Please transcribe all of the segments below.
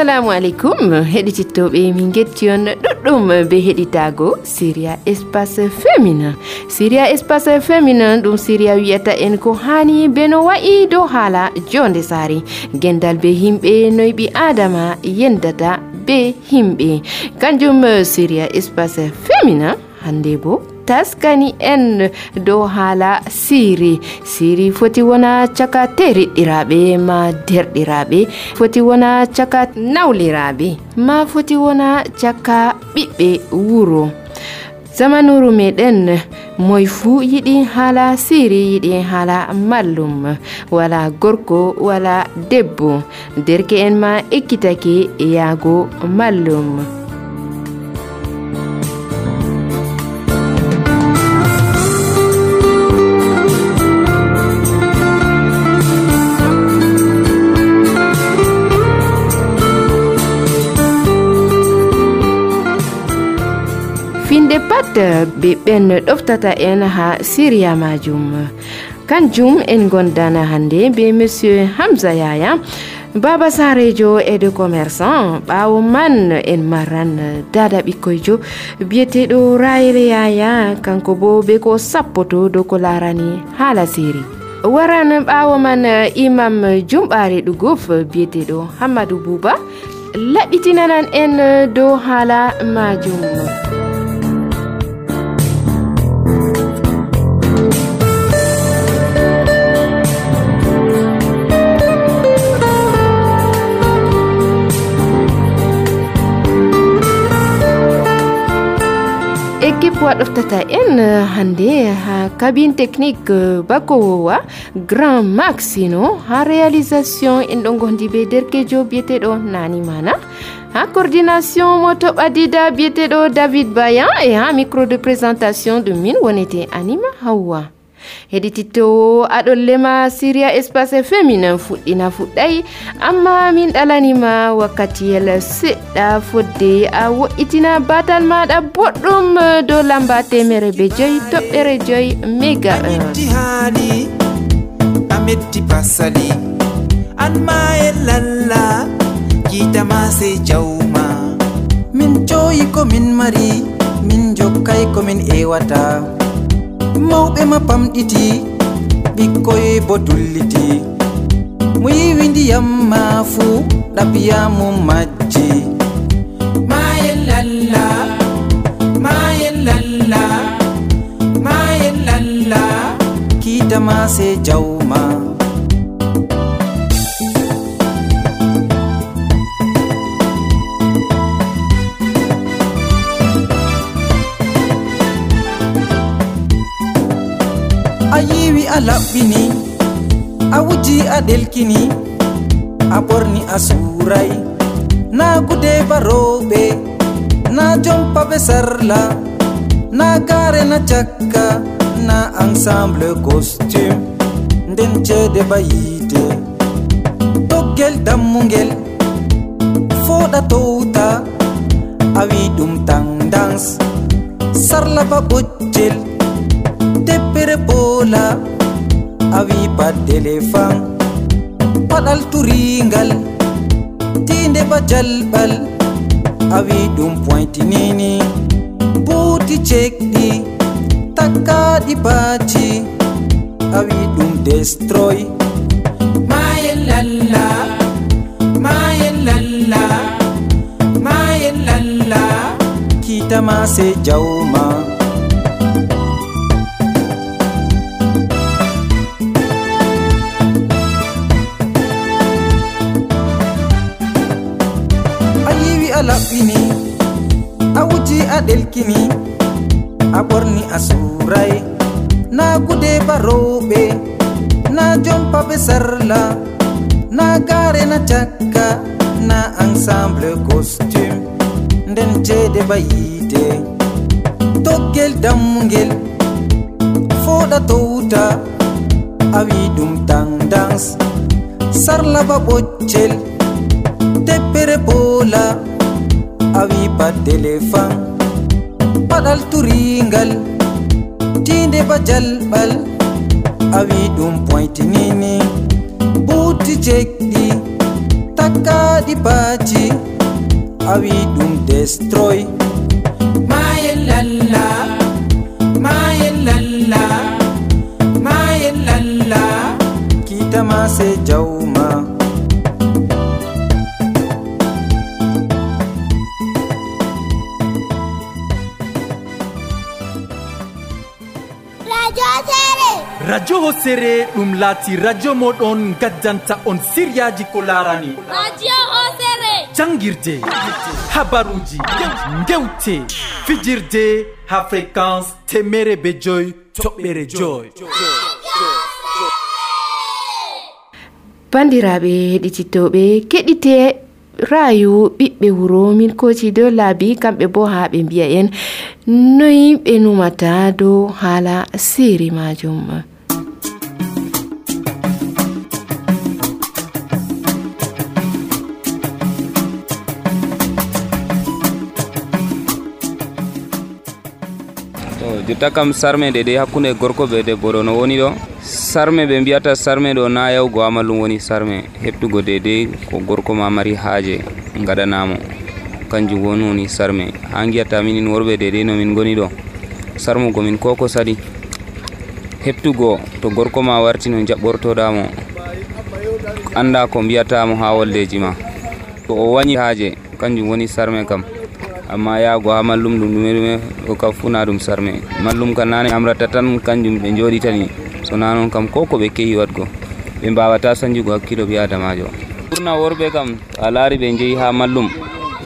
assalamu aleykum heɗitittoɓe min getti on ɗuɗɗum be heɗitago syria espace féminin syria espace féminin ɗum syria wiyata en ko hani be no wayi dow haala jonde saari gendal be himɓe noyɓi adama yendata be himɓe. Kanjum syria espace féminin hande bo taskani en dow haala siri. Siri foti wona caka teriɗɗiraɓe ma derɗiraɓe foti wona caka nawliraɓe ma foti wona caka ɓiɓɓe wuro. Zamanuru meɗen moy fuu yiɗi haala siri yiɗi haala mallum. Wala gorko wala debbo. Derke en ma ekkitake yaago mallum. pat hefta beɓɓen ɗoftata en ha siriya majum. Kanjum en gondana hande be monsieur hamsa yaya baba sarejo e de commerçant. Ɓawo man en maran dada ɓikkoyjo biyeteɗo rayel yaya kanko bo be ko sappoto dow ko larani haala siri waran ɓawo man imam jumɓare ɗugof biyeteɗo hammadou bouba laɓitinanan en dow haala majum. Équipe wa ɗoftata en hande. Ha cabine technique bakowowa grand maxino ha réalisation en ɗo gondi be derkejo biyeteɗo nani mana. Ha coordination mo toɓadida biyeteɗo david bayan. E ha micro de présentation min wonete anima hawwa heɗitittowo aɗon lema siria espace féminin fuɗɗina fuɗɗay amma min ɗalanima wakkatiyel seɗɗa fodde a wo'itina batal maɗa boɗɗum e dow lamba temere be joyi toɓɓere joyi méga a metti pasali an ma e lalla kiitama sey jawma. Min joyi komin mari min jokkay komin ewata. mawɓe ma pamɗiti ɓikkoye bo dulliti. Mo yiwi ndiyam ma fuu ɗaɓiyamu majji. Mayellalla mayellalla mayellalla kiitama se jawma. A laɓɓini a wuji a ɗelkini a ɓorni a suray na gude baroɓe na jompa ɓe sarla na gare na cakka na ensemble costume. Nden ceede ba yiite toggel dammugel foɗa towta a wi ɗum tandance sarla ba ɓoccel teppere bola a wi baddele paɗal turingal tinde ba jalɓal a wi ɗum pointinini. Buuti cekɗi takkaɗi baci a wi ɗum destroy. Maye lalla maye lalla maye lalla kiitama se jawma. A laɓɓini a wuji a ɗelkini a na gude baroɓe na jompa ɓe sarla na gare na cakka na ensemble costume nden ceede ba yiite toggel dammugel foɗa towta a wi ɗum sarla ba ɓoccel teppere bola awi baddele fan. Paɗal turingal tinde ba jalɓal. A wi ɗum pointinini buuti jekɗi takkaɗi baaji wi ɗum destroy. Maye lalla maye lalla maye lalla. Kitama se jawma. radio hosere ɗum laati radio moɗon gaddanta on siryaji ko larani. Radio hosere. Janguirde habaruji gewte fijirde ha fréquence temere be joyi toɓɓere joyi bandiraɓe heɗititoɓe keɗite rayu ɓiɓɓe wuro min koji dow laabi kamɓe bo ha ɓe mbiya en. Noyi ɓe numata dow haala siri majum jotta kam sarme de de hakkunde gorko be debbo ɗo no woni ɗo sarme ɓe mbiyata sarme ɗo na yawgo amallum woni sarme. Heɓtugo dedei ko gorko ma mari haaje gaɗanamo kanjum woni woni sarme. Ha giyata minin worɓe dedei no min goni ɗo sarmugo min koko sadi. Heɓtugo to gorko ma warti no jaɓɓortoɗamo anda ko mbiyatamo ha woldeji ma. To o wañi haaje. Kanjum woni sarme kam amma yaago ha mallum ɗum ɗume ɗume o kam funa ɗum sarme. Mallum kam nane amrata tan kanjum ɓe joɗitani so na noon kam ko ko ɓe kehi watgo ɓe mbawata sanjugo hakkilo ɓi adamajo ɓurna worɓe kam a laari ɓe jeeyi ha mallum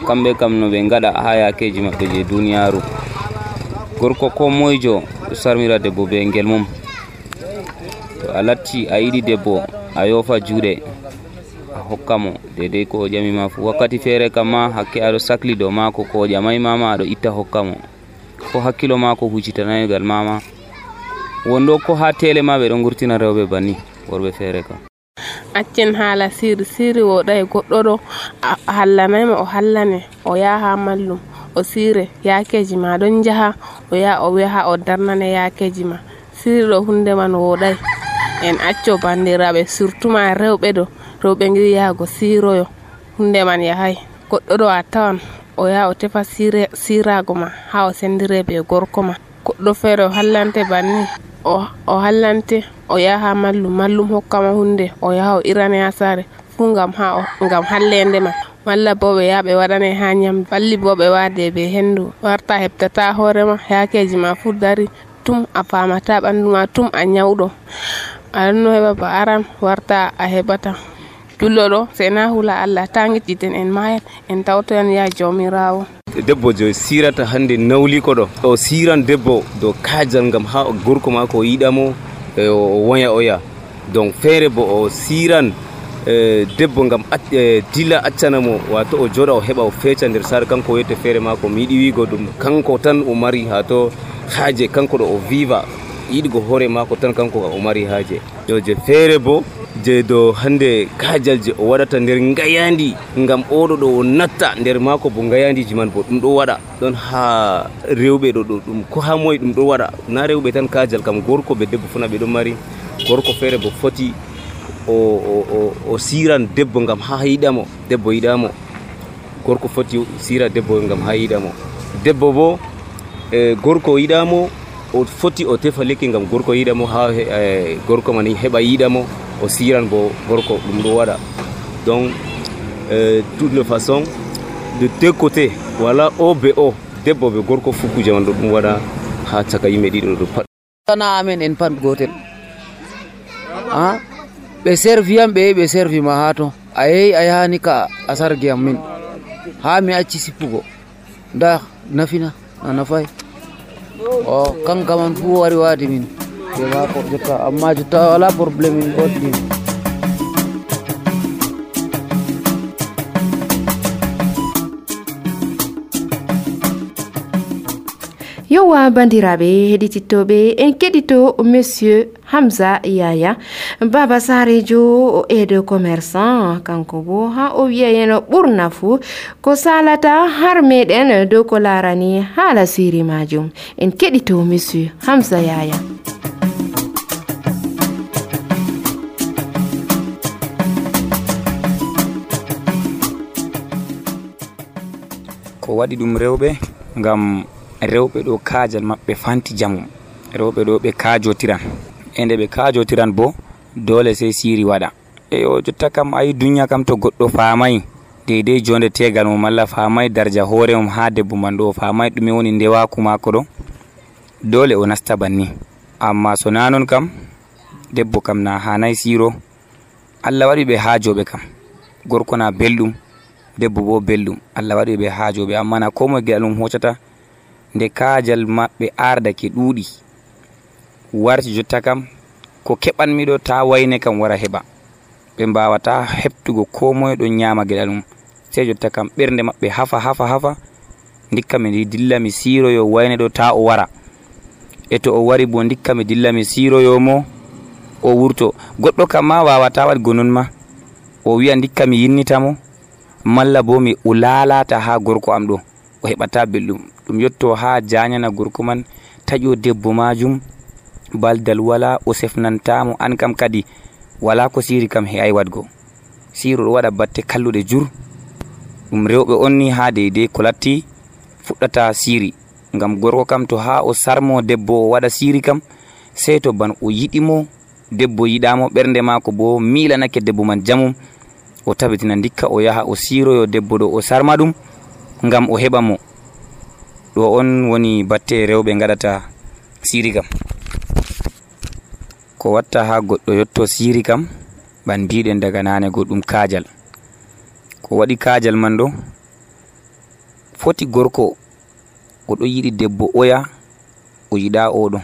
kamɓe kam no ɓe gaɗa ha yakeji maɓɓe je duniyaru gorko ko moyjo ɗo sarmira debbo be ngel mum. To a latti a yiɗi debbo a yofa juuɗe hokka mo. Dedei ko o ƴamima fu. Wakkati feere kam ma hakke aɗo sahli dow maako ko o ƴamaimama aɗo itta hokka mo. Ko hakkilo maako hucitanayogal mama wondo ko ha tele ma ɓe ɗo gurtina rewɓe banni worɓe feere kam. Accen haala siri siri woɗay goɗɗo ɗo a hallanayma o hallane o yaha ha mallum o siire yakeji ma. Ɗon jaha o yaha o yaha o darnane yakeji ma. Siri ɗo hunde man woɗay. en acco bandiraɓe surtout ma rewɓe ɗo. Rewɓe giɗi yahago siroyo. Hunde man yahay. Goɗɗo ɗo a tawan o yaha o tefa sirago ma ha o sendire be gorko ma. Goɗɗo feere o hallante banni o hallante o yaha mallum mallum hokkama hunde o yaha o irane ha saare. Fuu gam ha gam hallende ma. Walla bo ɓe yaha ɓe waɗane ha ñamdu walli bo ɓe wade be hendu. Warta heɓtata hoorema yakeji ma fuu dari. Tum a famata ɓandu ma tum a ñawɗo aɗanno heɓa ba aran warta a heɓata. Julɗo ɗo sena hula allah ta giɗɗiten en mayan en tawtoyan ya jawmirawo. Debbo jo sirata hannde nawliko ɗo. O siran debbo dow kajal gam ha gorko ma ko yiɗamo e o woya oya donc feere bo o siran e debbo gam e dilla accanamo wato o joɗa o heɓa o feca nder sare kanko o yette feere mako mi yiɗi wigo ɗum. Kanko tan o mari ha to haaje kanko ɗo o viva. yiɗigo hoore mako tan kanko o mari haaje. Yo je feere bo je dow hande kajal je o waɗata nder gayandi gam oɗo ɗo o natta nder mako bo gayandiji man bo ɗum ɗo waɗa. Ɗon ha rewɓe ɗo ɗo ɗum ko ha moye ɗum ɗo waɗa. Na rewɓe tan kajal kam gorko ɓe debbo fona ɓe ɗon mari. Gorko feere bo foti o, o, o siran debbo gam ha yiɗamo debbo yiɗamo gorko foti sira debbo gam ha yiɗamo debbo bo e gorko yiɗamo o foti o tefa lekki gam gorko yiɗamo ha e, gorko man heɓa yiɗamo o siran bo gorko ɗum ɗo waɗa. Donc e, toute le façon de deux côté wala o be o debbo ɓe gorko fu kuje man ɗo ɗum waɗa ha caka yimɓe ɗiɗo ɗo pat. Sana amen en pat gotel. A ɓe servi am ɓe ɓe servi ma ha to. A yehi a yahani ka a sargi am min ha mi acci sippugo. Nda nafina a nafayi o kanka man fu wari wadi min ɓe mako jotta amma jotta wala probléme min. goɗɗin yowa bandiraɓe heɗitittoɓe en keɗito monsieur hamsa yaya baba sarejo o aide commerçant kanko bo ha o wiyayeno ɓurna fuu ko salata har meɗen dow ko larani majum. En keɗito monsieur hamsa yaya. Ko waɗi ɗum rewɓe rewɓe ɗo kaajal maɓɓe fanti jamum rewɓe ɗo ɓe kaajotiran. E nde ɓe kaajotiran bo dole sey siri waɗa. E jotta kam ayi duniya kam to goɗɗo faamayi deydey jonde tegal mum malla faamayi darja hoore mum ha debbo man ɗo o faamayi ɗume woni ndewaku maako ɗo dole o nasta banni. Amma so na non kam debbo kam na hanayi siro allah waɗi ɓe haajoɓe kam. Gorko na belɗum debbo bo belɗum allah waɗi ɓe haajoɓe amma na ko geɗal mum hoccata nde kaajal maɓɓe ardake ɗuuɗi. Warti jotta kam ko keɓanmiɗo ta wayne kam wara heɓa. Ɓe mbawata heɓtugo ko moye ɗon ñama geɗal mum. Sei jotta kam ɓernde maɓɓe hafa hafa hafa ndikka mi dilla mi siroyo wayne ɗo ta o wara. E to o wari bo ndikka mi dilla mi siroyomo o wurto. Goɗɗo kam ma wawata waɗgo non ma. O wiya ndikka mi yinnitamo malla bo mi o lalata ha gorko am ɗo. O heɓata belɗum. ɗum yetto ha jañana gorko man taƴo debbo majum baldal wala o sefnantamo an kam kadi wala ko siri kam he ay wadgo. Siro ɗo waɗa batte kalluɗe jur. Ɗum rewɓe on ni ha deydey ko latti fuɗɗata siri. Ngam gorko kam to ha o sarmo debbo o waɗa siri kam sey to ban o yiɗimo debbo yiɗamo ɓernde mako bo milanake debbo man jamum. O tabitina dikka o yaha o siroyo debbo ɗo o sarma ɗum ngam o heɓa mo. ɗo on woni batte rewɓe gaɗata siri kam. Ko watta ha goɗɗo yetto siri kam ɓandiɗen daga nane goɗɗum kajal ko waɗi kajal man ɗo foti gorko oɗo yiɗi debbo oya o yiɗa oɗo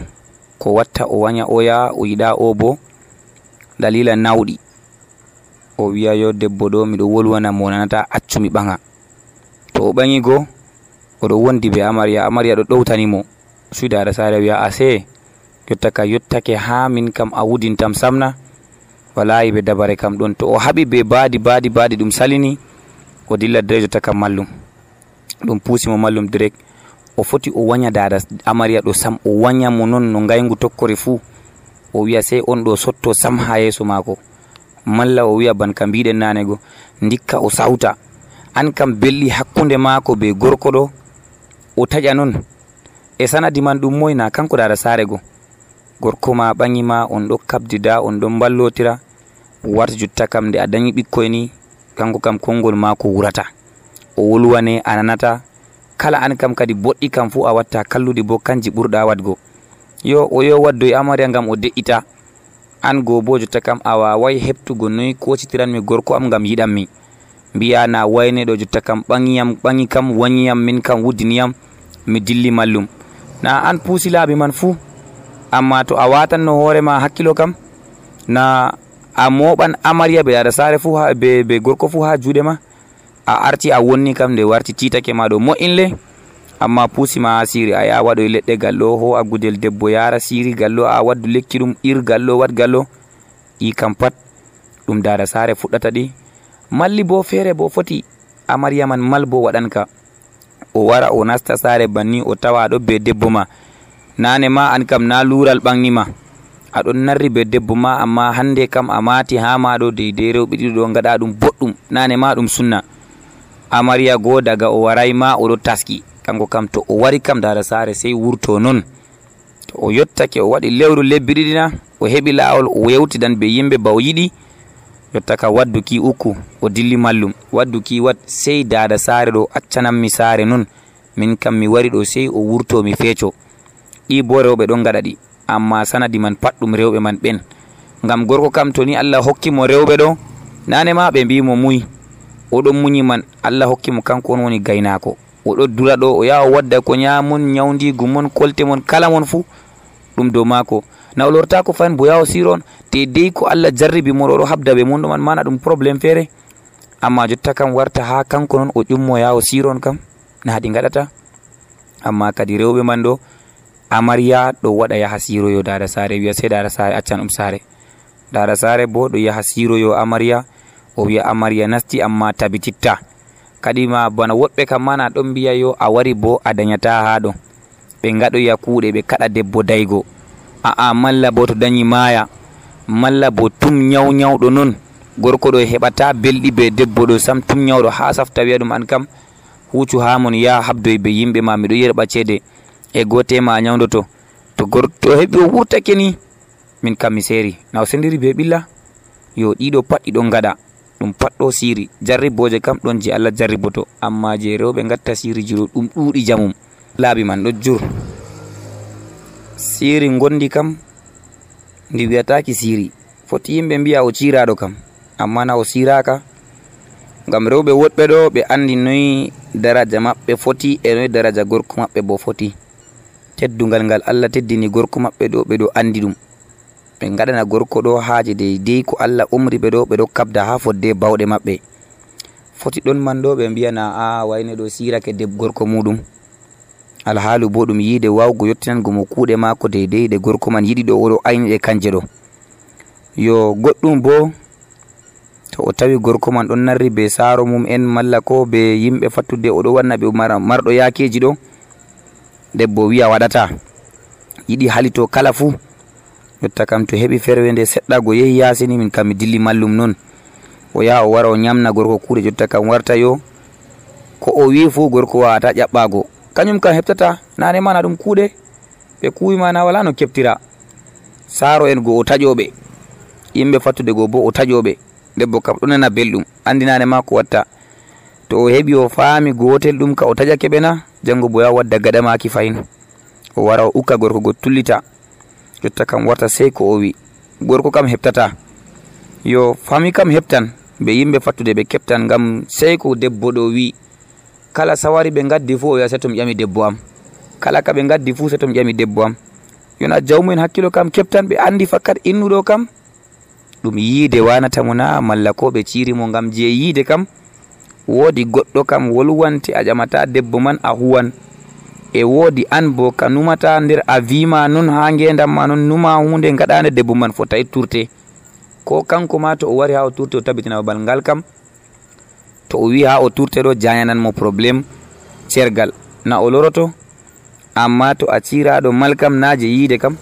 ko watta o waña oya o yiɗa o bo dalila nawɗi. O wiya yo debbo ɗo miɗo wolwana mo nanata accumi ɓaga to o ɓaŋi go oɗo wondi be amariya amariya ɗo ɗowtanimo suydara sare wiya ase yotta ka yottake ha min kam a wudintam samna. Walayi be dabare kam ɗon to o haɓi be baadi baadi baadi ɗum salini o dilla direct jotta kam mallum. Ɗum puusimo mallum direct. O foti o wanya dada amariya ɗo sam o wanya mo no ngaygu tokkori fuu. O wiya sey on ɗo sotto sam ha yeso maako. Malla o wiya ban ka mbiɗen nanego ndikka dikka o sawta an kam belɗi hakkunde maako be gorko ɗo o taƴa non e sanadi man ɗum moy na kanko dada sarego. Gorko ma ɓaŋima on ɗo kabdida on ɗon ballotira warta jutta kam nde a dañi ɓikkoy ni kanko kam konngol maako wurata o wolwane a nanata kala an kam kadi boɗɗi kam fuu a watta kalluɗi bo kanji ɓurɗa wadgo yo o yo waddo e amariya ngam o de'ita. An go bo jotta kam a wawai heɓtugo noyi kocitiranmi gorko am ngam yiɗanmi mbiya na wayne ɗo jotta kam ɓaŋiyam ɓaŋi kam wañiyam min kam wuddiniyam mi dilli mallum. Na an puusi laabi man fuu amma to a watanno hoorema hakkilo kam na a moɓan amariya be dada sare fuu be, be gorko fuu ha juuɗe ma a arti a wonni kam nde warti titake ma ɗo mo'inle amma puusima ha siri a ya waɗoy leɗɗe gallo ho a gudel debbo yara siri gallo a waddu lekki ɗum ir gallo wat gallo ɗi kam pat ɗum dada sare fuɗɗata ɗi malli bo feere bo foti amarya man mal bo waɗanka. O wara o nasta saare banni o tawa aɗo be debbo ma. Nane ma an kam na lural ɓangnima aɗon narri be debbo ma amma hande kam a mati ha maɗo deydey rewɓe ɗiɗo ɗo gaɗa ɗum boɗɗum. Nane ma ɗum sunna. Amarya go daga o waray ma oɗo taski. Kanko kam to o wari kam dara saare sey wurto noon to o yottake o waɗi lewru lebbi ɗiɗina o heɓi lawol o yewtidan be yimɓe ba o yiɗi. Yotta ka wadduki ukku o dilli mallum. Wadduki wat sey dada sare ɗo accananmi saare nun. Min kam mi wari ɗo sey o wurto mi feeco. Ɗi bo rewɓe ɗon gaɗa ɗi. Amma sanadi man pat ɗum rewɓe man ɓen. Ngam gorko kam to ni allah hokkimo rewɓe ɗo nane ma ɓe mbimo muyi. Oɗon muñi man allah hokkimo kanko on woni gaynako oɗo dura ɗo o yaha o wadda ko ñamon nyawdigu mon kolte mon kala mon fuu ɗum dow maako. Na o lortako fayin bo yaha o siro on te dey ko allah jarribi mon oɗo habda ɓe mon ɗo man mana ɗum probléme feere amma jotta kam warta ha kanko noon o ƴummo yaha o siro on kam na ɗi gaɗata amma kadi rewɓe man ɗo amariya ɗo waɗa yaha siroyo dada sare wiya sei dada sare accan ɗum sare. Dada sare bo ɗo yaha siroyo amariya o wiya amariya nasti amma tabititta. Kadi ma bana woɗɓe kam mana ɗon mbiya yo a wari bo a dañata ha ɗo ɓe gaɗoya kuuɗe ɓe kaɗa debbo daygo. Aa malla bo to dañi maaya malla bo tum nyaw nyawɗo non. Gorko ɗo heɓata belɗi be debbo ɗo sam tum ñawɗo ha safta wiya ɗum an kam huccu ha mon yaha habdoy be yimɓe ma miɗo yerɓa ceede e gote ma nyawdoto to. Gorto heɓi o wurtake ni min kam mi seeri. Na sendiri be ɓilla? Yo ɗiɗo pat ɗiɗo gaɗa ɗum pat siri jarriboje kam ɗon je allah jarriboto amma je rewɓe gatta siriji ɗo ɗum ɗuuɗi jamum laabi man ɗo jur. Siri gondi kam ndi wiyataki siri foti yimɓe mbiya o ciraɗo kam amma na o siraka ngam rewɓe woɗɓe ɗo ɓe andi noyi daraja maɓɓe foti e noyi daraja gorko maɓɓe bo foti. Teddugal ngal allah teddini gorko maɓɓe ɗo ɓeɗo andi ɗum. Ɓe gaɗana gorko ɗo haaje deydey ko allah umri ɓe ɗo ɓeɗo kabda ha fodde bawɗe maɓɓe. Foti ɗon man ɗo ɓe mbiyana a wayne ɗo sirake deb gorko muɗum. alhaalu bo ɗum yiide wawgo yettinango mo kuuɗe maako deydey ɗe gorko man yiɗi ɗo oɗo ayniɗe kanje ɗo. Yo goɗɗum bo to o tawi gorko man ɗon narri be saaro mum en malla ko be yimɓe fattude oɗo wanna ɓe marɗo yakeji ɗo debbo wiya waɗata. Yiɗi halito kala fuu jotta kam to heɓi ferwe nde seɗɗago yehi yasini min kam mi dilli mallum noon o yaha o wara o ñamna gorko kuuɗe jotta kam warta yo ko o wi fuu gorko wawata ƴaɓɓago kañum kam heɓtata nane mana ɗum kuuɗe ɓe kuwima na wala no keɓtira saaro en go o taƴoɓe yimɓe fattude go bo o taƴoɓe debbo kam ɗo nana belɗum andinane ma ko watta. To o heɓi o faami gotel ɗum ka o taƴake ɓena janngo boya wadda wadda gaɗamaki fayin. O wara o ukka gorko go tullita. Jotta kam warta sey ko o wi. Gorko kam heɓtata yo fami kam heɓtan ɓe yimɓe fattude ɓe keɓtan ngam sey ko debbo ɗo wi kala sawari ɓe gaddi fuu o wiya setom ƴami debbo am kala ka ɓe gaddi fuu setom ƴami debbo am yona jawmumen hakkilo kam keɓtan ɓe andi fakkat innuɗo kam. Ɗum yiide wanata mo na malla ko ɓe cirimo ngam je yiide kam. Woodi goɗɗo kam wolwante a ƴamata debbo man a huwan e woodi an bo ka numata nder a wima non ha ngendam ma non numa hunde gaɗande debbo man fotai turte. Ko kanko ma to o wari ha o turte o tabbitina babal ngal kam to o wi ha o turteɗo jayananmo probléme cergal na o loroto amma to a ciraɗo mal kam na je yiide kam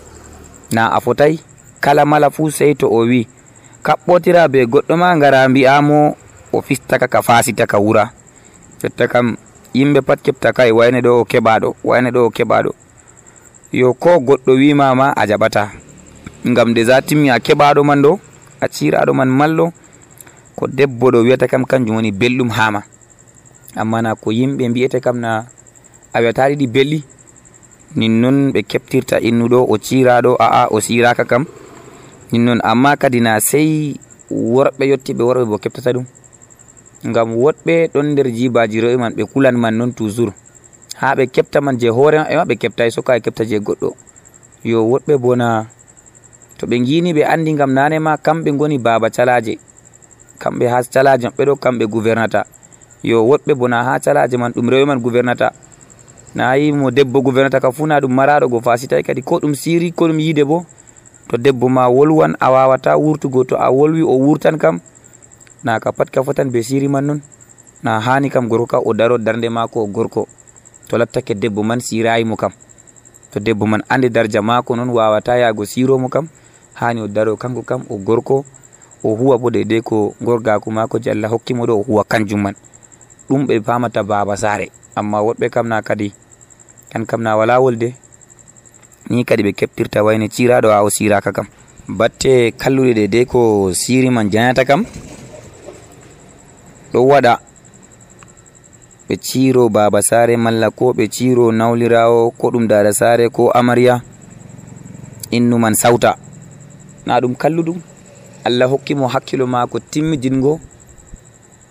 na a fotai kala mala fuu sey to o wi. Kaɓɓotira be goɗɗo ma ngara mbi'amo o fistaka ka fasita ka wura. Jotta kam yimɓe pat keɓta kay wayne ɗo o keɓaɗo wayne ɗo o keɓaɗo. Yo ko goɗɗo wimama a jaɓata. Ngam de za timmi a keɓaɗo man ɗo a ciraɗo man mallo ko debbo ɗo wiyata kam kanjum woni belɗum hama amma na ko yimɓe mbiyete kam na a wiyata ɗiɗi belɗi nin noon ɓe keptirta innuɗo o ciraɗo a'a o siraka kam. Nin noon amma kadi na sey worɓe yettiɓe worɓe bo keɓtata ɗum. Ngam woɗɓe ɗon nder jibaji rewɓe man ɓe kulan man noon toujours. Ha ɓe keɓta man je hoore maɓɓe ma ɓe keɓtayi soka ɓe keɓta je goɗɗo. Yo woɗɓe bona to ɓe gini ɓe andi ngam nane ma kamɓe goni baba calaje kamɓe ha calaje maɓɓe ɗo kamɓe gouvernata yo woɗɓe bona ha calaje man ɗum rewɓe man gouvernata nayi mo debbo gouvernata ka fu na ɗum maraɗo go fasitai kadi. Ko ɗum siri ko ɗum yiide bo to debbo ma wolwan a wawata wurtugo to a wolwi o wurtan kam na ka pat ka fotan be siri man non. Na hani kam gorko ka o daro darde mako o gorko. To lattake debbo man sirayimo kam. To debbo man andi darja mako noon wawata yago siromo kam. Hani o daro kanko kam o gorko o huwa bo dedei ko gorgako mako je allah hokkimo ɗo o huwa kanjum man. Ɗum ɓe famata baba sare amma woɗɓe kam na kadi kan kam na wala wolde ni kadi ɓe keɓtirta wayne ciraɗo ha o siraka kam. Batte kalluɗe dedei ko siri man janata kam ɗo waɗa. Ɓe ciro baba sare malla ko ɓe ciro nawlirawo ko ɗum dada sare ko amariya innuman sawta na ɗum kalluɗum. Allah hokkimo hakkilo mako timmidingo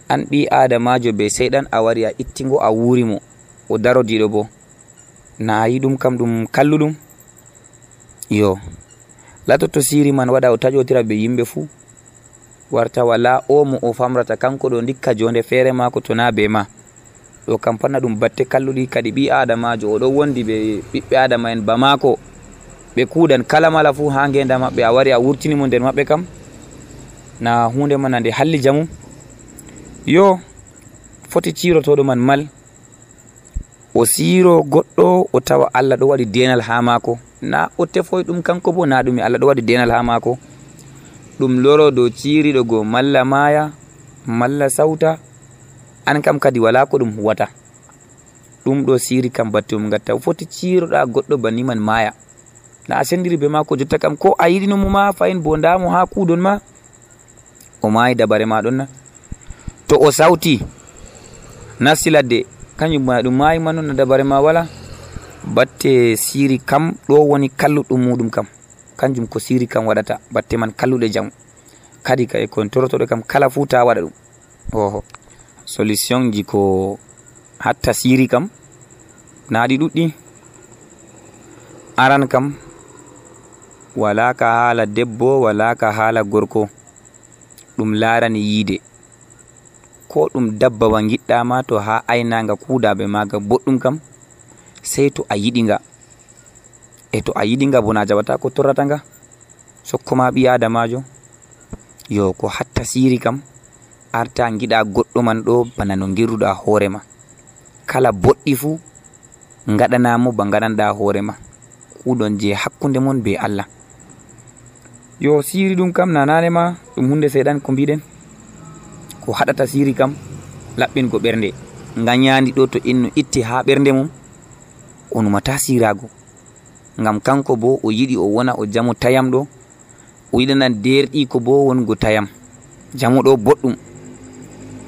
an ɓi adamajo be seyɗan a wari a ittigo a wurimo o darodiɗo bo. Na yi ɗum kam ɗum kalluɗum. Yo. Latoto siri man waɗa o taƴotira be yimɓe fuu. Warta wala o mo o famrata kanko ɗo dikka jonde feere mako to na be ma. Ɗo kam panna ɗum batte kalluɗi kadi ɓi adamajo oɗo wondi ɓe ɓiɓɓe adama en ba mako ɓe kuɗan kala mala fuu ha ngenda maɓɓe a wari a wurtinimo nder maɓɓe kam na hunde man nde halli jamu. Yo foti cirotoɗo man mal. O siro goɗɗo o tawa allah ɗo waɗi denal ha mako. Na o tefoy ɗum kanko bo na ɗumi allah ɗo waɗi denal ha mako. Ɗum loro dow ciriɗo go malla maya malla sawta an kam kadi wala ko ɗum huwata. Ɗum ɗo siri kam batte mum gatta foti ciroɗa goɗɗo bani man maya. Na a sendiri be mako jotta kam. Ko a yiɗino mo ma fayin bo ndamo ha kudon ma o mayi dabare ma ɗon na. To o sawti nasti ladde kañum ma ɗum mayi ma noon no dabare ma wala batte siri kam ɗo woni kalluɗum muɗum kam. Kanjum ko siri kam waɗata batte man kalluɗe jam kadi ka e kon torotoɗe kam kala fuu ta waɗa ɗum. Oho. Solution ji ko hatta siri kam naɗi ɗuɗɗi aran kam wala ka haala debbo wala ka haala gorko ɗum larani yiide. Ko ɗum dabbawa giɗɗama to ha aynaga kuudaɓe maga boɗɗum kam sey to a yiɗiga e to a yiɗiga bo na jaɓata ko torrata nga sokkoma ɓi adamajo yo ko hatta siri kam arta giɗa goɗɗo man ɗo bana no girruɗa hoorema kala boɗɗi fuu gaɗanamo ba gaɗanɗa hoorema kuɗon je hakkude mon be allah yo siri ɗum kam nananema ɗum hunde seyɗan ko mbiɗen. Ko haɗata siri kam laɓɓingo ɓernde. Gañadi ɗo to inno itti ha ɓernde mum o numata sirago ngam kanko bo o yiɗi o wona o jamu tayam ɗo o yiɗanan derɗi ko bo wongo tayam. Jamu ɗo boɗɗum.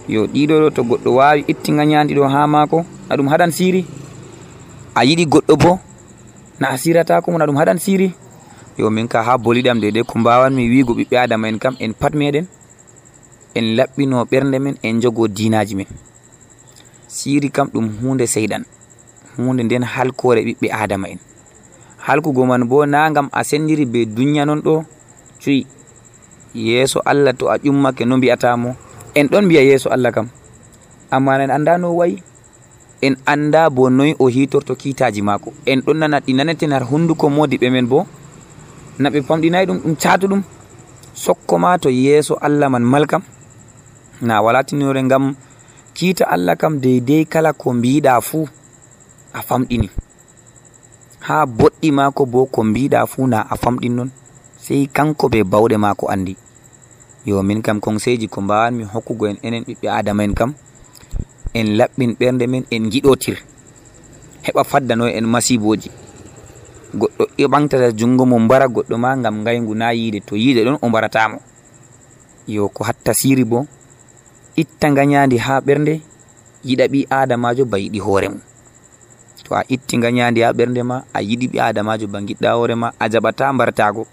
Yo ɗiɗo ɗo to goɗɗo wawi itti gañadi ɗo ha mako na ɗum haɗan siri. A yiɗi goɗɗo bo na a siratako mo na ɗum haɗan siri yo min ka ha boliɗam dede ko mbawanmi wigo ɓiɓɓe adama en kam en pat meɗen en laɓɓino ɓernde men en jogo dinaji men. Siri kam ɗum hunde seyɗan hunde nden halkore ɓiɓɓe adama en. Halkugo man bo na gam a sendiri be duniya non ɗo cuyi yeeso allah to a ƴummake no mbiyatamo en ɗon mbiya yeeso allah kam amma en anda no wayi en anda bo noyi o hitorto kiitaji mako en ɗon nana ɗi naneten har hunduko modiɓe men bo na ɓe famɗinayi ɗum ɗum catu catuɗum sokkoma to yeeso allah man malkam na wala tinore ngam kiita allah kam deydey kala ko mbiɗa fuu a famɗini. Ha boɗɗi maako bo ko mbiɗa fuu na a famɗin non sey kanko be bawɗe maako andi yo min kam conseil ko mbawanmi hokkugo en enen ɓiɓɓe adama en kam en laɓɓin ɓernde men en giɗotir heɓa faddano en masiboji goɗɗo ɓantata jungo mo mbara goɗɗo ma gam gaygu na yiide to yiide ɗon o mbaratamo yo ko hatta siri bo itta ganyandi ha ɓernde yiɗa ɓi adamajo ba yiɗi hoore mum. To a itti ganyandi ha ɓernde ma a yiɗi ɓi adamajo ba giɗɗa hoore ma a jaɓata mbaratago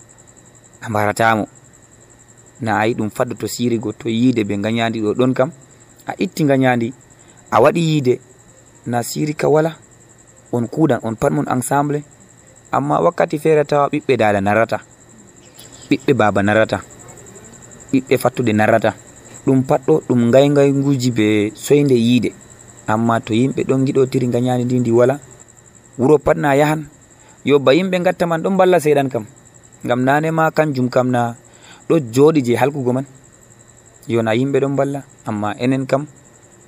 a mbaratamo na ayi ɗum faddoto sirigo to yiide ɓe ganyandi ɗo ɗon kam a itti ganyandi a waɗi yiide. Na siri ka wala on kuɗan on pat ensemble amma wakkati feere tawa ɓiɓɓe dada narrata. Ɓiɓɓe baba narrata. Ɓiɓɓe fattude narrata. Ɗum patɗo ɗum gaygayguji be soyde yiide. Amma to yimɓe ɗon giɗotiri gañani ndi ndi wala wuro pat na yahan. Yo ba yimɓe gatta man ɗon balla seyɗan kam. Gam nanema kanjum kam na ɗo jooɗi je halkugo man. Yona yimɓe ɗon balla. Amma enen kam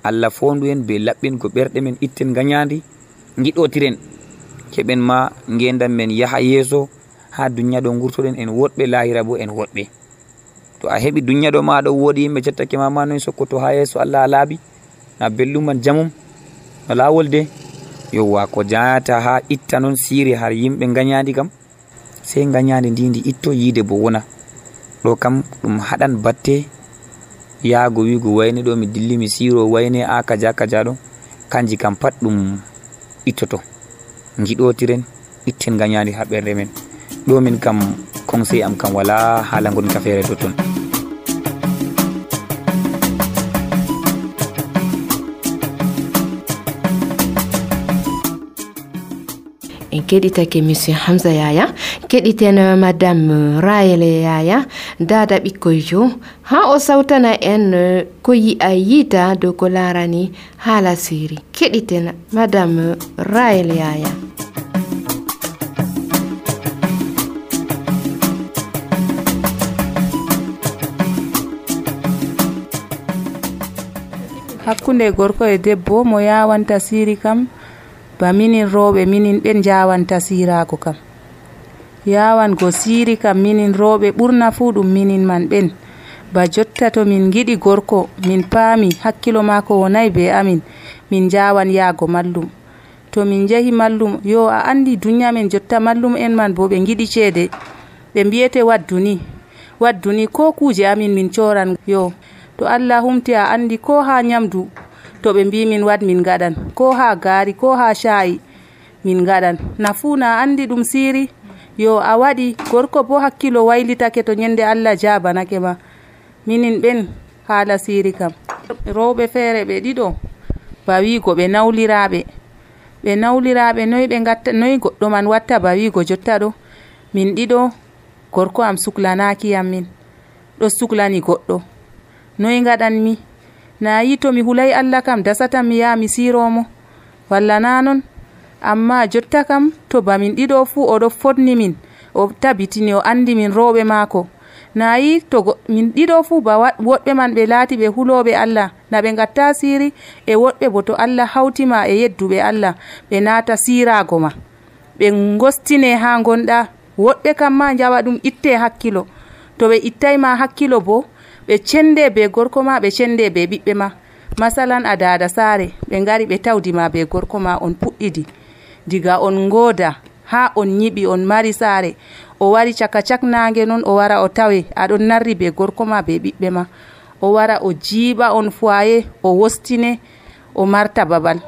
allah fondu en be laɓɓingo ɓerɗe men itten gañadi giɗotiren keɓen ma ngendan men yaha yeeso ha duniya ɗo gurtoɗen en woɗɓe lahira bo en woɗɓe. To a heɓi duniya ɗo ma ɗo woɗi yimɓe cettake ma ma noyi sokkoto ha yeeso allah a laaɓi na bellum man jamum no lawol de. Yowa ko jayata ha itta noon siri har yimɓe gañadi kam sey gañadi ndi ndi itto yiide bo wona. Ɗo kam ɗum haɗan batte yaago wigo wayne ɗo mi dilli mi siro wayne a kaja kaja ɗo kanji kam pat ɗum ittoto. Giɗotiren itten gañadi ha ɓerde men. Ɗo min kam conseil am kam wala haala gon ka feere totton en keɗitake monsieur hamsa yaya keɗiten madame rayele yaya dada ɓikkoyjo ha o sawtana en ko yi'a yiita dow ko larani haala siri keɗitena madame rael yaya. Hakkunde gorko e debbo mo yawanta siri kam ba minin rewɓe minin ɓen jawanta sirago kam. Yawango siri kam minin rewɓe ɓurna fuu ɗum minin man ɓen. Ba jotta to min giɗi gorko min paami hakkilo maako wonayi be amin. min jawan yaago mallum. To min jahi mallum yo a andi duniya men jotta mallum en man bo ɓe giɗi ceede. Ɓe mbiyete waddu ni waddu ni ko kuje amin min coran yo. To allah humti a andi ko ha nyamdu to ɓe mbi min wad min gaɗan ko ha gaari ko ha shayi min gaɗan na na andi ɗum siri yo a waɗi gorko bo hakkilo waylitake to nyande allah jabanake ma. Minin ɓen haala siri kam. Rewɓe feere ɓe ɗiɗo. bawigo ɓe nawliraɓe ɓe nawliraɓe noyi ɓe gatta noyi goɗɗo man watta bawigo jotta ɗo min ɗiɗo gorko am suklanaki yam min. Ɗo suklani goɗɗo. Noyi gaɗanmi nayi tomi hulay allah kam dasatan mi yaha mi siromo walla na non? Amma jotta kam to bamin ɗiɗo fuu oɗo fotni min o tabitini o andi min rowɓe maako. nayi to min ɗiɗo fuu ba woɗɓe man ɓe laati ɓe huloɓe allah. Na ɓe gatta siri e woɗɓe bo to allah hawtima e yedduɓe allah. Ɓe naata sirago ma. Ɓe gostine ha gonɗa woɗɓe kam ma jawa ɗum itte hakkilo. To ɓe ittayma hakkilo bo ɓe cende be gorko ma ɓe cende be ɓiɓɓe ma. Masalan a dada saare ɓe gari ɓe tawdima be gorko ma on puɗɗidi. Diga on gooda ha on yiɓi on mari saare. o wari caka cak nangue noon o wara o tawe. Aɗon narri be gorko ma be ɓiɓɓe ma. O wara o jiiɓa on foye o wostine o marta babal.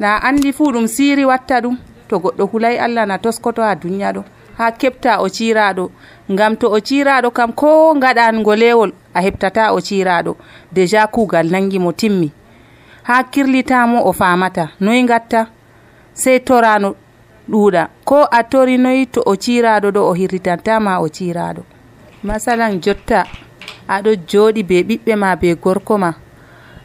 Na andi fuu ɗum siri watta ɗum to goɗɗo hulay allah na toskoto ha duniya ɗo. Ha keɓta o ciraɗo ngam to o ciraɗo kam ko gaɗango lewol a heɓtata o ciraɗo déjà kugal nangi mo timmi. Ha kirlitamo o famata noyi gatta sey torano ɗuuɗa. Ko a torinoyi to o ciraɗo ɗo o hirritantama o ciraɗo masalan jotta aɗo jooɗi be ɓiɓɓe ma be gorko ma.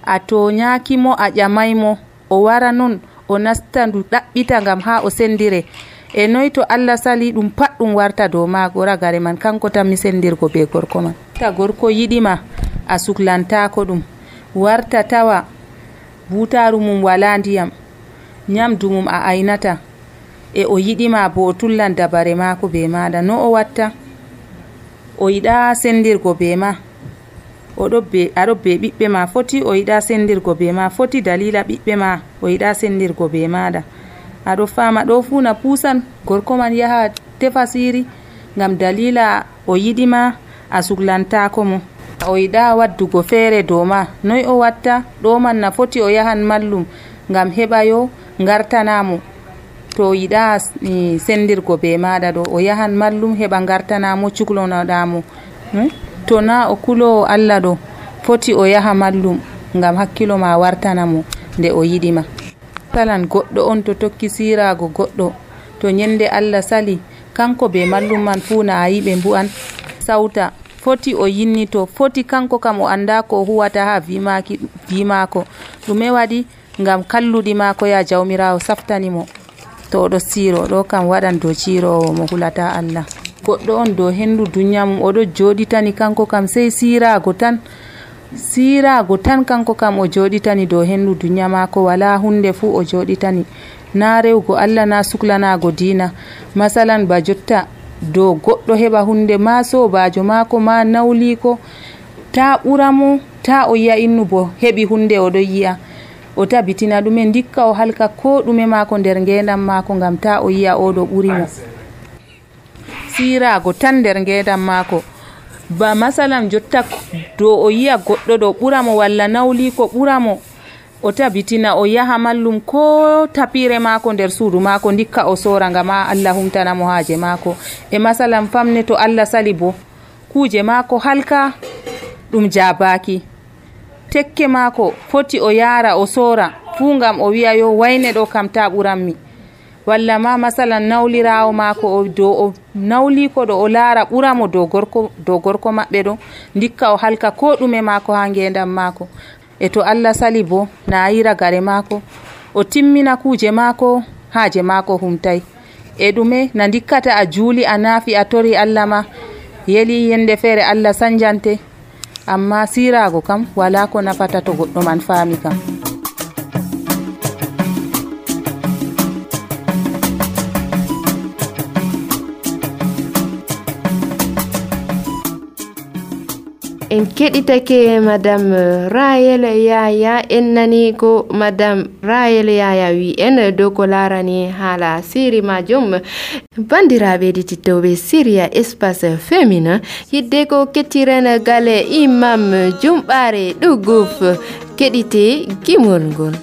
A toñakimo a ƴamaymo o wara noon o nasta ndu ɗaɓɓita gam ha o sendire. E noyi to allah sali ɗum pat ɗum warta dow mago ragare man. Kanko tan mi sendirgo be gorko man. Ta gorko yiɗima a suklantako ɗum. Warta tawa butaru mum wala ndiyam. Nyamdu mum a aynata. e o yiɗima bo o tullan dabare maako be maɗa. No o watta o yiɗa sendirgo be ma. Oɗo be aɗo be ɓiɓɓe ma foti o yiɗa sendirgo be ma foti dalila ɓiɓɓe ma o yiɗa sendirgo be maɗa. Aɗo fama ɗo funa pusan gorko man yaha tefa siri gam dalila o yiɗima a suglantako mo. O yiɗa waddugo feere dow ma. Noy o watta ɗo man na foti o yahan mallum gam heɓa yo gartanamo to yiɗa eh, sendirgo be maɗa ɗo. O yahan mallum heɓa gartanamo cuhlonoɗamo eh? to na o kulowo allah ɗo foti o yaha mallum gam hakkilo ma wartanamo nde o yiɗima. Salan goɗɗo on to tokki sirago goɗɗo to ñande allah sali kanko be mallum man fuu na ayi ɓe mbu'an. Sawta foti o yinnito foti kanko kam o anda ko huwata ha vimaki vimako. Ɗume waɗi ngam kalluɗi mako ya jawmirawo saftanimo. to oɗo siiro ɗo kam waɗan dow cirowo mo hulata allah. Goɗɗo on dow hendu duniya mum oɗo joɗitani kanko kam sey sirago tan sirago tan kanko kam o joɗitani dow hendu duniya mako wala hunde fuu o joɗitani na rewgo allah na suklanago dina masalan ba jotta dow goɗɗo heɓa hunde ma sobajo mako ma nawliko ta ɓuramo ta o yiya innu bo heɓi hunde oɗo yiya o tabitina ɗume dikka o halka ko ɗume maako nder ngendam maako ngam ta o yiya oɗo ɓurimo sirago tan nder ngendam maako. Ba masalan jotta dow o yiya goɗɗo ɗo ɓuramo walla nawli ko ɓuramo o tabitina o yaha mallum ko tapire maako nder suudu maako dikka o sora ngama allah humtanamo haaje maako. E masalan famne to allah sali bo kuuje maako halka ɗum jabaki tekke maako foti o yaara o soora fuu ngam o wiya yo wayne ɗo kam ta ɓuranmi walla ma masalan nawlirawo maako o dow o nawliko ɗo o laara ɓuramo dow gorko dow gorko maɓɓe ɗo ndikka o halka ko ɗume maako ha ngendam maako. E to allah sali bo nayira gare maako o timmina kuuje maako haaje maako humtay e ɗume na ndikkata a juuli a naafi a tori allah ma yeli yende feere allah sanjante amma sirago kam wala ko nafata to goɗɗo man faami kam en keɗitake madame rayel yaya en nani ko madame rayel yaya wi en dow ko larani haala siri majum. Bandiraɓe ɗititowɓe siria espace féminin yidde ko kettiren gale imam jumɓare ɗuguf keɗite gimol ngol.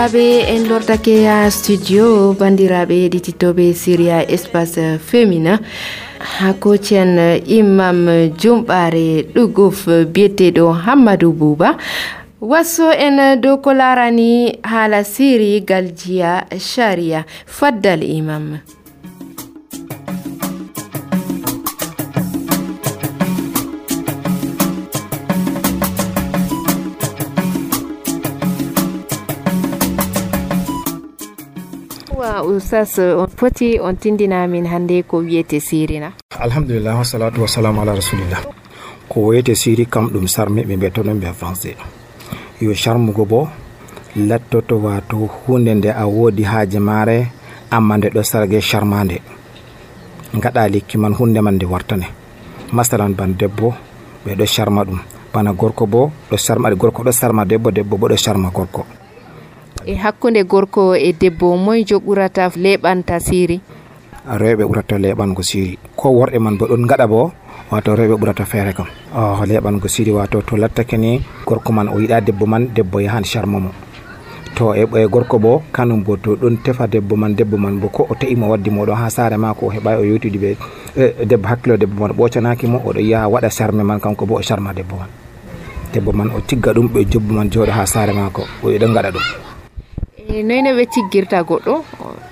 bandiraɓe en lortake ha studio bandiraɓe heɗititoɓe syria espace féminin ha kocien imam jumɓare ɗuguf biyeteɗo hammadou bouba. Wasso en dow ko larani haala siri galjiya sharia faddal imam. ma ustas euh, on foti on tindinamin hannde ko wiyete sirina alhamdulillah wasalatu wasalamu ala rasulillah. Ko woyete siri kam ɗum sarme ɓe mbiyatonon ɓe français. Yo charmugo bo lattoto wato hunde nde a woodi haaje maare amma nde ɗo sarge charmande. Gaɗa lekki man hunde man nde wartane. Masalan ban debbo ɓe ɗo charma ɗum. Bana gorko bo ɗo charma gorko ɗo charma debbo debbo bo ɗo charma gorko. e hakkunde gorko e debbo moyjo ɓurata leɓanta siri. Rewɓe ɓurata leɓango siri. Ko worɓe man bo ɗon gaɗa bo wato rewɓe ɓurata feere kam. O leɓango siri wato to lattake ni gorko man o yiɗa debbo man debbo yahan charme mo. To e, e gorko bo kanum bo to ɗon tefa debbo man debbo man bo ko o tawi waddi moɗon ha saare mako o heɓa o yewtidi ɓe e, e debbo hakkilo debbo man ɓocanaki mo oɗo yaha waɗa charme man kanko bo o charma debbo man. Debbo man o tigga ɗum ɓe jobbo man jooɗo ha saare mako o eɗen gaɗa ɗum. E noyno ɓe tiggirta goɗɗo?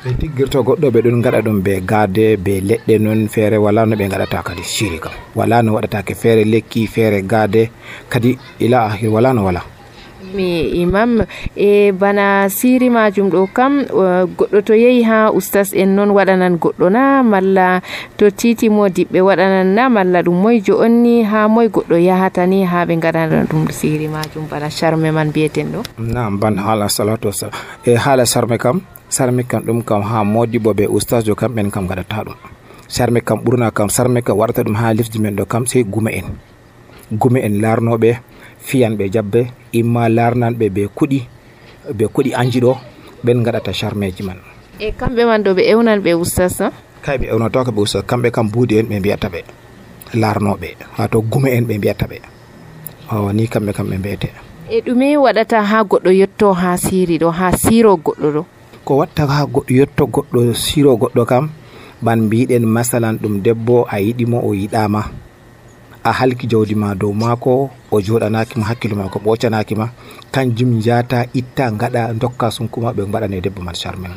Ɓe tiggirta goɗɗo ɓe ɗon gaɗa ɗum be gade be leɗɗe noon feere wala no ɓe gaɗata kadi siri kam. Wala no waɗatake feere lekki feere gade kadi ila wala no wala mi imam. E bana siri majum ɗo kam goɗɗo to yehi ha ustas en noon waɗanan goɗɗo na malla to titimo diɓɓe waɗanan na malla ɗum moyjo on ni ha moye goɗɗo yahata ni ha ɓe gaɗana ɗum siri majum bana charme man mbiyeten ɗo. Nam ban haala salatu wasalam e haala charme kam charme kam ɗum kam ha modibo ɓe ustasjo kamɓen kam gaɗata ɗum. Charme kam ɓurna kam charme kam waɗata ɗum ha lesdi men ɗo kam sey gume en. Gume en larnoɓe fiyanɓe jabbe imma larnanɓe be kuɗi be kuɗi anji ɗo ɓen gaɗata charmeji man. E kamɓe man ɗo ɓe ewnan ɓe ustas no kay ɓe ewnotaka ɓe ustas kamɓe kam buudi en ɓe mbiyata ɓe larnoɓe wato gume en ɓe mbiyata ɓe. O ni kamɓe kam ɓe mbiyete. E ɗume waɗata ha goɗɗo yetto ha siri ɗo ha siro goɗɗo ɗo? Ko watta ha goɗɗo yetto goɗɗo siro goɗɗo kam ban mbiɗen masalan ɗum debbo a yiɗimo o yiɗama a halki jawdi ma dow maako o joɗanakima hakkille ma ko ɓocanakima kanjum jata itta gaɗa dokka sunkuma ɓe mbaɗane debbo man charme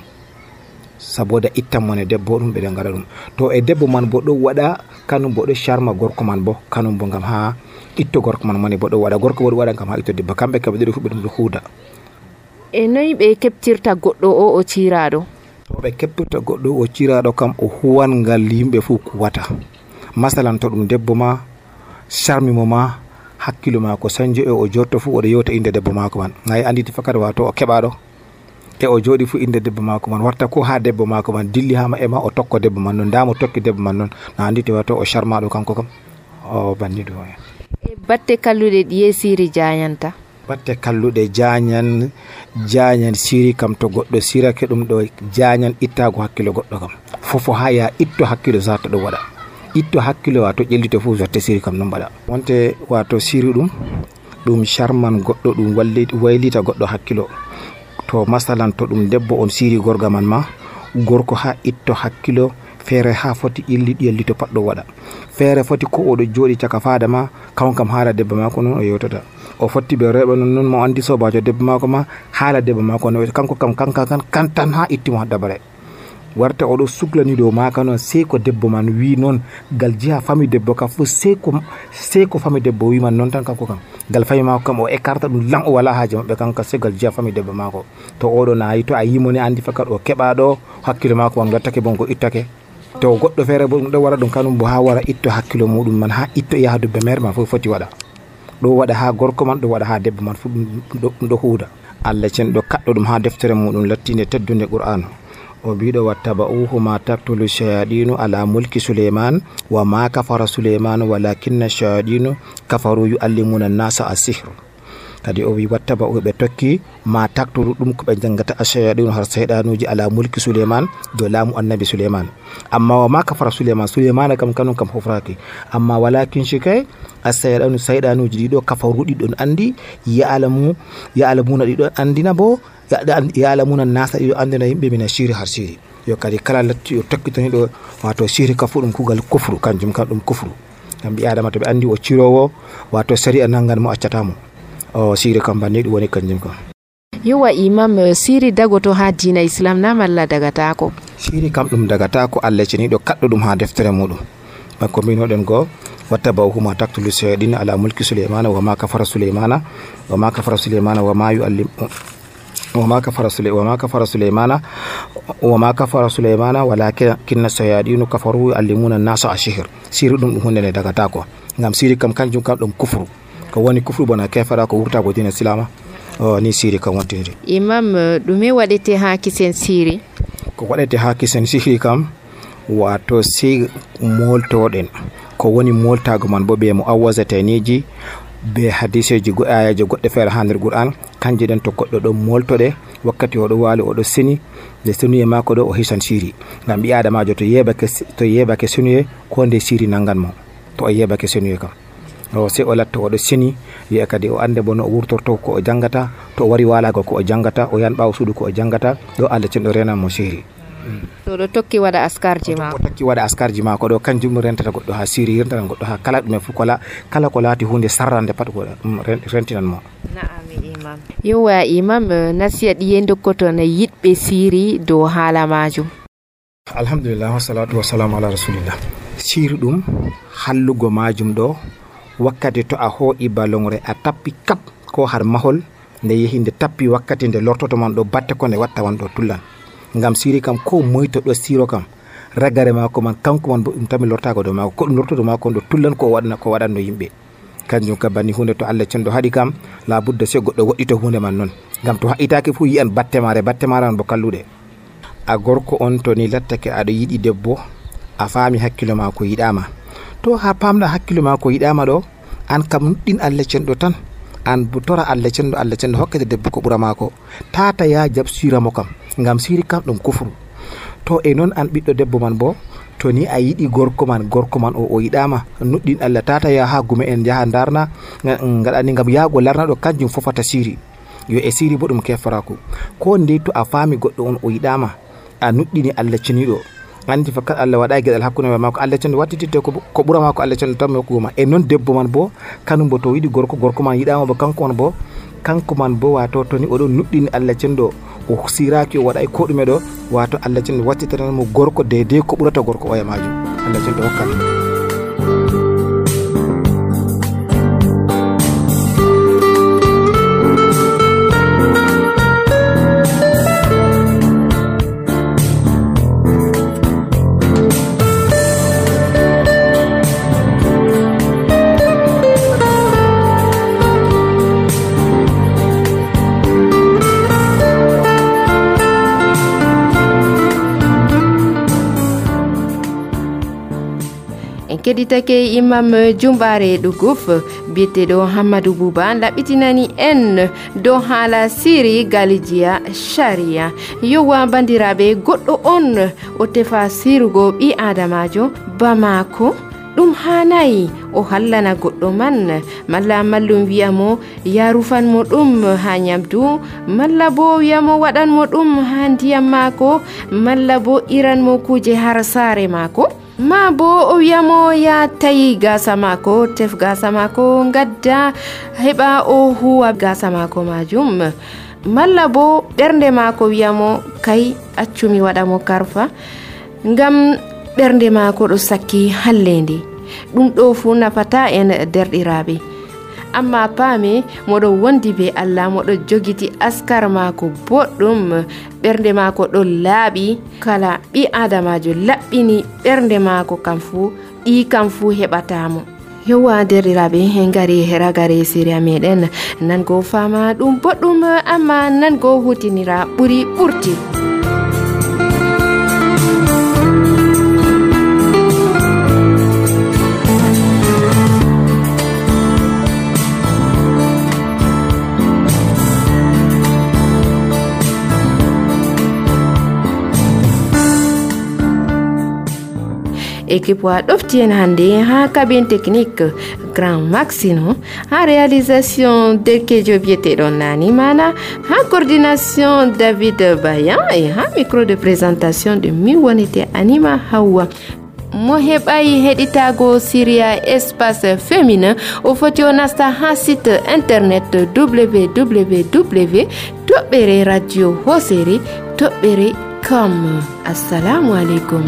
saboda ittan mone debbo ɗum ɓeɗen gaɗa ɗum to e debbo man bo ɗo waɗa kanum bo ɗo charma gorko man bo kanum bo gam ha itto gorko man mani bo ɗo waɗa gorko bo ɗo waɗa gam ha itto debbo. Kamɓe kamɓe ɗiɗo fu ɓe ɗum ɗo huuda e noyi ɓe keptirta goɗɗo o o ciraɗo to ɓe keptirta goɗɗo o ciraɗo kam o huwan ngal yimɓe fuu kuwata masalan to ɗum debbo ma charmi mo ma hakkilo mako sañjo e o jotto fuu oɗo yewta inde debbo mako man. Ayi anditi fakat wato o keɓaɗo e o jooɗi fuu inde debbo mako man warta ko ha debbo mako man dilli hama ema o tokko debbo man noon ndamo tokki debbo man noon na anditi wato o charmaɗo kanko kam o banni ɗum e. Batte kalluɗe ɗiye siri jañanta batte kalluɗe jañan jañan siri kam to goɗɗo sirake ɗum ɗo jañan ittago hakkilo goɗɗo kam. Fofo ha ya itto hakkilo sata ɗum waɗa itto hakkille wato ƴellito fof watte siri kam non mbaɗa. Wonte wato siri ɗum ɗum charman goɗɗo ɗum waylita goɗɗo hakkilo. To masalan to ɗum debbo on siri gorga man ma gorko ha itto hakkilo feere ha foti ƴelli ƴellito pat ɗo waɗa. Feere foti ko oɗo jooɗi caka faada ma kawn kam haala debbo mako noon o yewtata o fotti ɓe rewɓe non noon mo andi sobajo debbo mako ma haala debbo mako no kanko kam kanka kan kan tan ha ittimo ha dabare warta oɗo suglani dow maka noon sey ko debbo man wi noon gal jiha fami debbo kam fo sey ko sey ko fami debbo wiman noon tan kanko kam. Gal fami mako kam o écarta ɗum lan o wala haaji maɓɓe kanka sey gal jiha fami debbo mako to oɗo nayi to a yimoni andi fakat o keɓaɗo hakkille mako man wattake bon ko ittake. To goɗɗo feere bo ɗum ɗo waɗa ɗum kanum bo ha wara itto hakkilo muɗum man ha itto yahduɓe mere ma fof foti waɗa. Ɗo waɗa ha gorko man ɗo waɗa ha debbo man fo ɗum ɗo huuda. Allah cen ɗo kaɗɗo ɗum ha deftere muɗum lattinde teddunde qur'anu o mbiɗo wattaba'uhu ma taktulu shayadinu ala mulki suleiman wa ma kafara suleiman walakinna shayadinu kafaru yuallimuna a asihru kadi o wi wattaba'u ɓe tokki ma taktulu ɗum ko ɓe jangata ashayadinu har seyɗanuji ala mulki suleiman dow laamu annabi suleiman. Amma wa ma kafara suleiman suleimana kam kanum kam hofraki amma walakin shikay asayɗanu sayɗanuji ɗiɗo kafaru ɗiɗon andi yalamu yalamuna ɗiɗon andina bo yalamuna nasa yo andina yimɓe mina siri har siri yo kadi kala latti o tokkitaniɗo wato siri ka fo ɗum kugal kufru kanjum kam ɗum kufru gam ɓi adama to ɓe andi o cirowo wato sari a nangan mo accatamo o siri kam banni ɗum woni kanjum kam yowa imam siri dagoto ha dina islam na malla dagatako. Siri kam ɗum dagatako allah ceniɗo kaɗɗo ɗum ha deftere muɗum ko mbinoɗen goo wattabawhuma taktulu seeɗin ala mulki souleymana wama kafara souleymana wama kafara souleymana wama yuallim wama kafara sule wama kafara souleymana wama kafara souleymana walakinna sayadinu kafaru yuallimuna nasa ashihir siri ɗum ɗum hunde nde dagatako gam siri kam kanjum kam ɗum kufru. Ko woni kufru bona kefara ko wurtago dina silama o ni siri kam wontiri imam ɗume waɗete ha kisen siri? Ko waɗete ha kisen siri kam wato si moltoɗen. Ko woni moltago man bo ɓe mo awwasataniji be hadiseji ayaji goɗɗe feere ha nder qur'an. Kanje ɗen to goɗɗo ɗon moltoɗe wakkati oɗo waali oɗo sini nde sinuye mako ɗo o hisan siri ngam ɓi adamajo to yebake to yebake sinuye ko nde siri nangan mo to o yebake sinuye kam. O se o latta oɗo sini wiya kadi o ande bono o wurtorto ko o jangata to o wari walago ko o jangata o yan ɓawo suudu ko o jangata ɗo allah cenɗo renanmo siri Mm. to ɗo tokki waɗa askarji mako tokki waɗa askarji mako ɗo kanjum rentata goɗɗo ha siri rentata goɗɗo ha kala ɗume fof kola kala ko laati hunde sarrande pat ko rentinan mo. Na'ami e imam. Yowa imam eh, nasiya ɗiye dokkoton yiɗɓe siri dow haala majum alhamdulillah wasalatu wasalamu ala rasulillah siri ɗum hallugo majum ɗo wakkati to a hooƴi balongre a tappi kap ko har mahol nde yehi nde tappi wakkati nde lortoto man ɗo batte ko nde watta wan ɗo tullan. Ngam siri kam ko moyto ɗo siro kam. Ragare mako man kanko man ɗum tami lortago dow mako ko ɗum lortodo mako ɗo tullan ko waɗna ko waɗanno yimɓe. Kanjum kam banni hunde to allah cenɗo haɗi kam labudda se goɗɗo woɗɗito hunde man noon ngam to haƴitaki fo yiyan battemare battemare batte bo kalluɗe a gorko on to ni lattake aɗa yiɗi debbo a faami hakkilo ma ko yiɗama to ha pamɗa hakkilo ma ko yiɗama ɗo an kam nuɗɗin allah cenɗo tan. An bo tora allah cenɗo allah cenɗo hokkete debbo ko ɓuura mako tata ya jab siramo kam ngam siri kam ɗum kufru. To e noon an ɓiɗɗo debbo man bo to ni a yiɗi gorko man gorko man o o yiɗama. Nuɗɗin allah tata ya ha gume en jaha darna gaɗani gam yahago larna ɗo kanjum fofata siri. Yo e siri bo ɗum keforako ko ndey to a faami goɗɗo on o yiɗama a nuɗɗini allah ceniɗo andi fakat allah waɗa gueɗal hakkude mako allah cenɗo wattititte ko ɓuura ko allah cenɗo tan hokkugoma e noon debbo man bo kanum bo to yiɗi gorko gorko man yiɗama bo kanko on bo kanko man bo wato toni oɗon nuɗɗini allah cenɗo o siraki o waɗay ko ɗume ɗo wato allah joni wattitaranmo gorko dede ko ɓurata gorko oya majum. Allah cenɗo ɗo keɗitake imam jumbare ɗuguf biyeteɗo hammadou bouba ɗaɓɓitinani en dow haala siri galijiya sharia. Yowa bandiraɓe goɗɗo on o tefa sirugo ɓi adamajo bamako ɗum hanayi o hallana goɗɗo man. Malla mallum wi'amo yarufanmo ɗum ha nyamdu malla bo wi'amo waɗanmo ɗum ha ndiyam mako malla bo iranmo kuje har saare mako ma bo o wiyamo ya tawi gasa mako tef gasa mako gadda heɓa o huwa gasa mako majum. Malla bo ɓernde mako wiyamo kay accumi waɗamo karfa ngam ɓernde mako ɗo sakki hallende. Ɗum ɗo fu nafata en derɗiraɓe. amma paami moɗo wondi be allah moɗo jogiti askar maako boɗɗum. Ɓernde maako ɗo laaɓi kala ɓi adamajo laɓɓini ɓernde maako kam fuu ɗi kam fuu heɓatamo yowa derɗiraɓe en gari ragare séria meɗen. Nango fama ɗum boɗɗum amma nango hutinira ɓuri ɓurti. Équipe wa ɗofti en hannde ha cabine technique. Grand maxino ha réalisation derkejo biyeteɗon nani mana ha coordination david bayan e ha micro de présentation de min wonete anima hawwa mo heɓayi syria espace féminin o foti nasta ha site internet www toɓɓere radio hosere toɓɓere com assalamu aleykum